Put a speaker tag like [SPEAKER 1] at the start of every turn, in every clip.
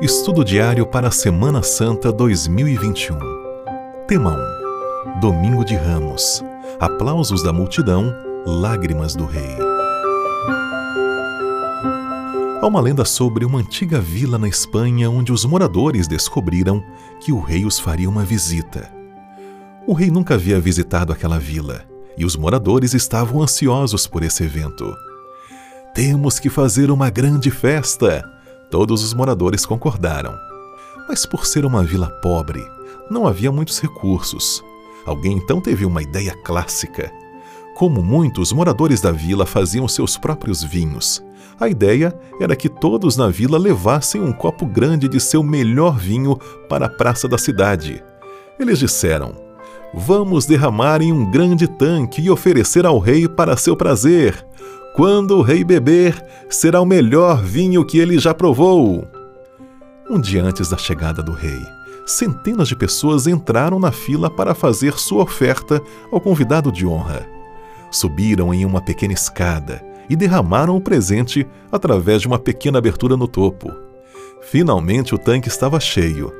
[SPEAKER 1] Estudo diário para a Semana Santa 2021. Tema 1. Domingo de Ramos. Aplausos da multidão, lágrimas do rei. Há uma lenda sobre uma antiga vila na Espanha onde os moradores descobriram que o rei os faria uma visita. O rei nunca havia visitado aquela vila e os moradores estavam ansiosos por esse evento. Temos que fazer uma grande festa! Todos os moradores concordaram. Mas por ser uma vila pobre, não havia muitos recursos. Alguém então teve uma ideia clássica. Como muitos moradores da vila faziam seus próprios vinhos, a ideia era que todos na vila levassem um copo grande de seu melhor vinho para a praça da cidade. Eles disseram: Vamos derramar em um grande tanque e oferecer ao rei para seu prazer. Quando o rei beber, será o melhor vinho que ele já provou. Um dia antes da chegada do rei, centenas de pessoas entraram na fila para fazer sua oferta ao convidado de honra. Subiram em uma pequena escada e derramaram o presente através de uma pequena abertura no topo. Finalmente o tanque estava cheio.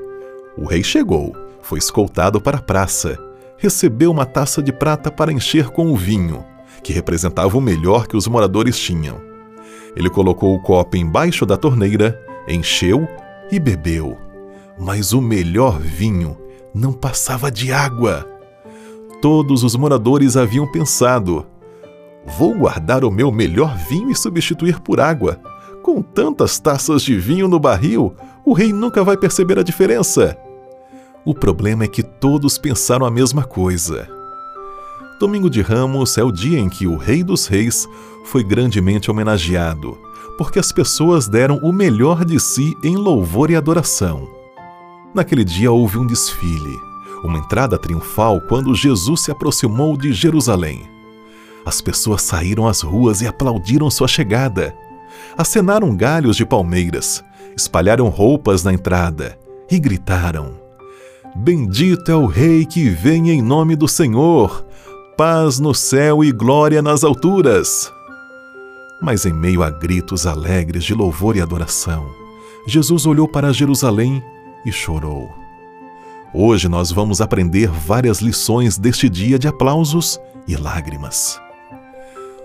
[SPEAKER 1] O rei chegou, foi escoltado para a praça, recebeu uma taça de prata para encher com o vinho que representava o melhor que os moradores tinham. Ele colocou o copo embaixo da torneira, encheu e bebeu. Mas o melhor vinho não passava de água. Todos os moradores haviam pensado: vou guardar o meu melhor vinho e substituir por água. Com tantas taças de vinho no barril, o rei nunca vai perceber a diferença. O problema é que todos pensaram a mesma coisa. Domingo de Ramos é o dia em que o Rei dos Reis foi grandemente homenageado, porque as pessoas deram o melhor de si em louvor e adoração. Naquele dia houve um desfile, uma entrada triunfal quando Jesus se aproximou de Jerusalém. As pessoas saíram às ruas e aplaudiram sua chegada. Acenaram galhos de palmeiras, espalharam roupas na entrada e gritaram: Bendito é o Rei que vem em nome do Senhor! Paz no céu e glória nas alturas. Mas em meio a gritos alegres de louvor e adoração, Jesus olhou para Jerusalém e chorou. Hoje nós vamos aprender várias lições deste dia de aplausos e lágrimas.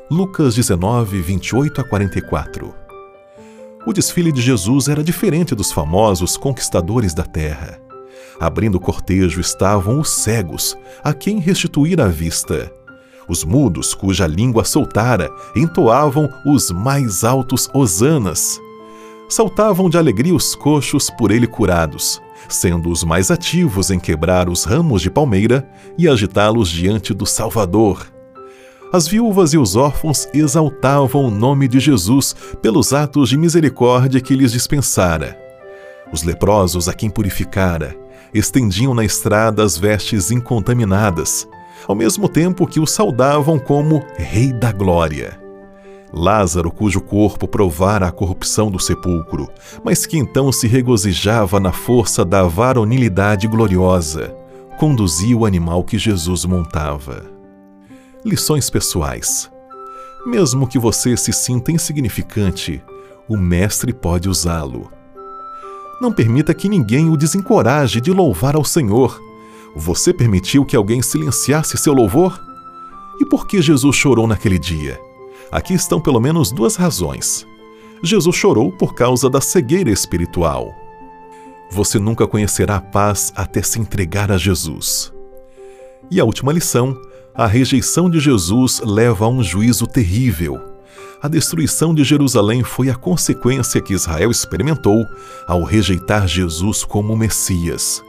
[SPEAKER 1] Lucas 19, 28 a 44 O desfile de Jesus era diferente dos famosos conquistadores da terra. Abrindo o cortejo estavam os cegos, a quem restituir a vista. Os mudos, cuja língua soltara, entoavam os mais altos hosanas. Saltavam de alegria os coxos por ele curados, sendo os mais ativos em quebrar os ramos de palmeira e agitá-los diante do Salvador. As viúvas e os órfãos exaltavam o nome de Jesus pelos atos de misericórdia que lhes dispensara. Os leprosos a quem purificara, estendiam na estrada as vestes incontaminadas, ao mesmo tempo que o saudavam como Rei da Glória. Lázaro, cujo corpo provara a corrupção do sepulcro, mas que então se regozijava na força da varonilidade gloriosa, conduzia o animal que Jesus montava. Lições pessoais. Mesmo que você se sinta insignificante, o Mestre pode usá-lo. Não permita que ninguém o desencoraje de louvar ao Senhor. Você permitiu que alguém silenciasse seu louvor? E por que Jesus chorou naquele dia? Aqui estão pelo menos duas razões. Jesus chorou por causa da cegueira espiritual. Você nunca conhecerá a paz até se entregar a Jesus. E a última lição: a rejeição de Jesus leva a um juízo terrível a destruição de Jerusalém foi a consequência que Israel experimentou ao rejeitar Jesus como Messias.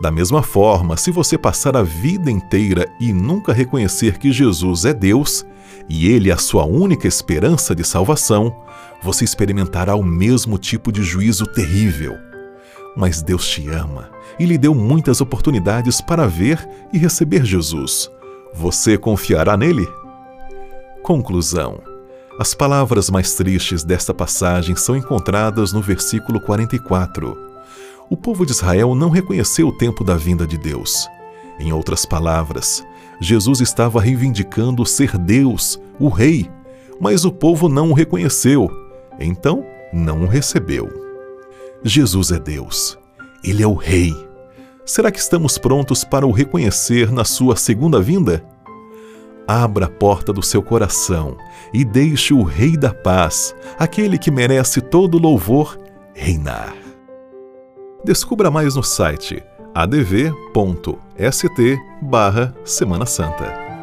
[SPEAKER 1] Da mesma forma, se você passar a vida inteira e nunca reconhecer que Jesus é Deus e Ele é a sua única esperança de salvação, você experimentará o mesmo tipo de juízo terrível. Mas Deus te ama e lhe deu muitas oportunidades para ver e receber Jesus. Você confiará nele? Conclusão as palavras mais tristes desta passagem são encontradas no versículo 44. O povo de Israel não reconheceu o tempo da vinda de Deus. Em outras palavras, Jesus estava reivindicando ser Deus, o Rei, mas o povo não o reconheceu, então não o recebeu. Jesus é Deus. Ele é o Rei. Será que estamos prontos para o reconhecer na sua segunda vinda? Abra a porta do seu coração e deixe o Rei da Paz, aquele que merece todo louvor, reinar. Descubra mais no site adv.st/semana santa.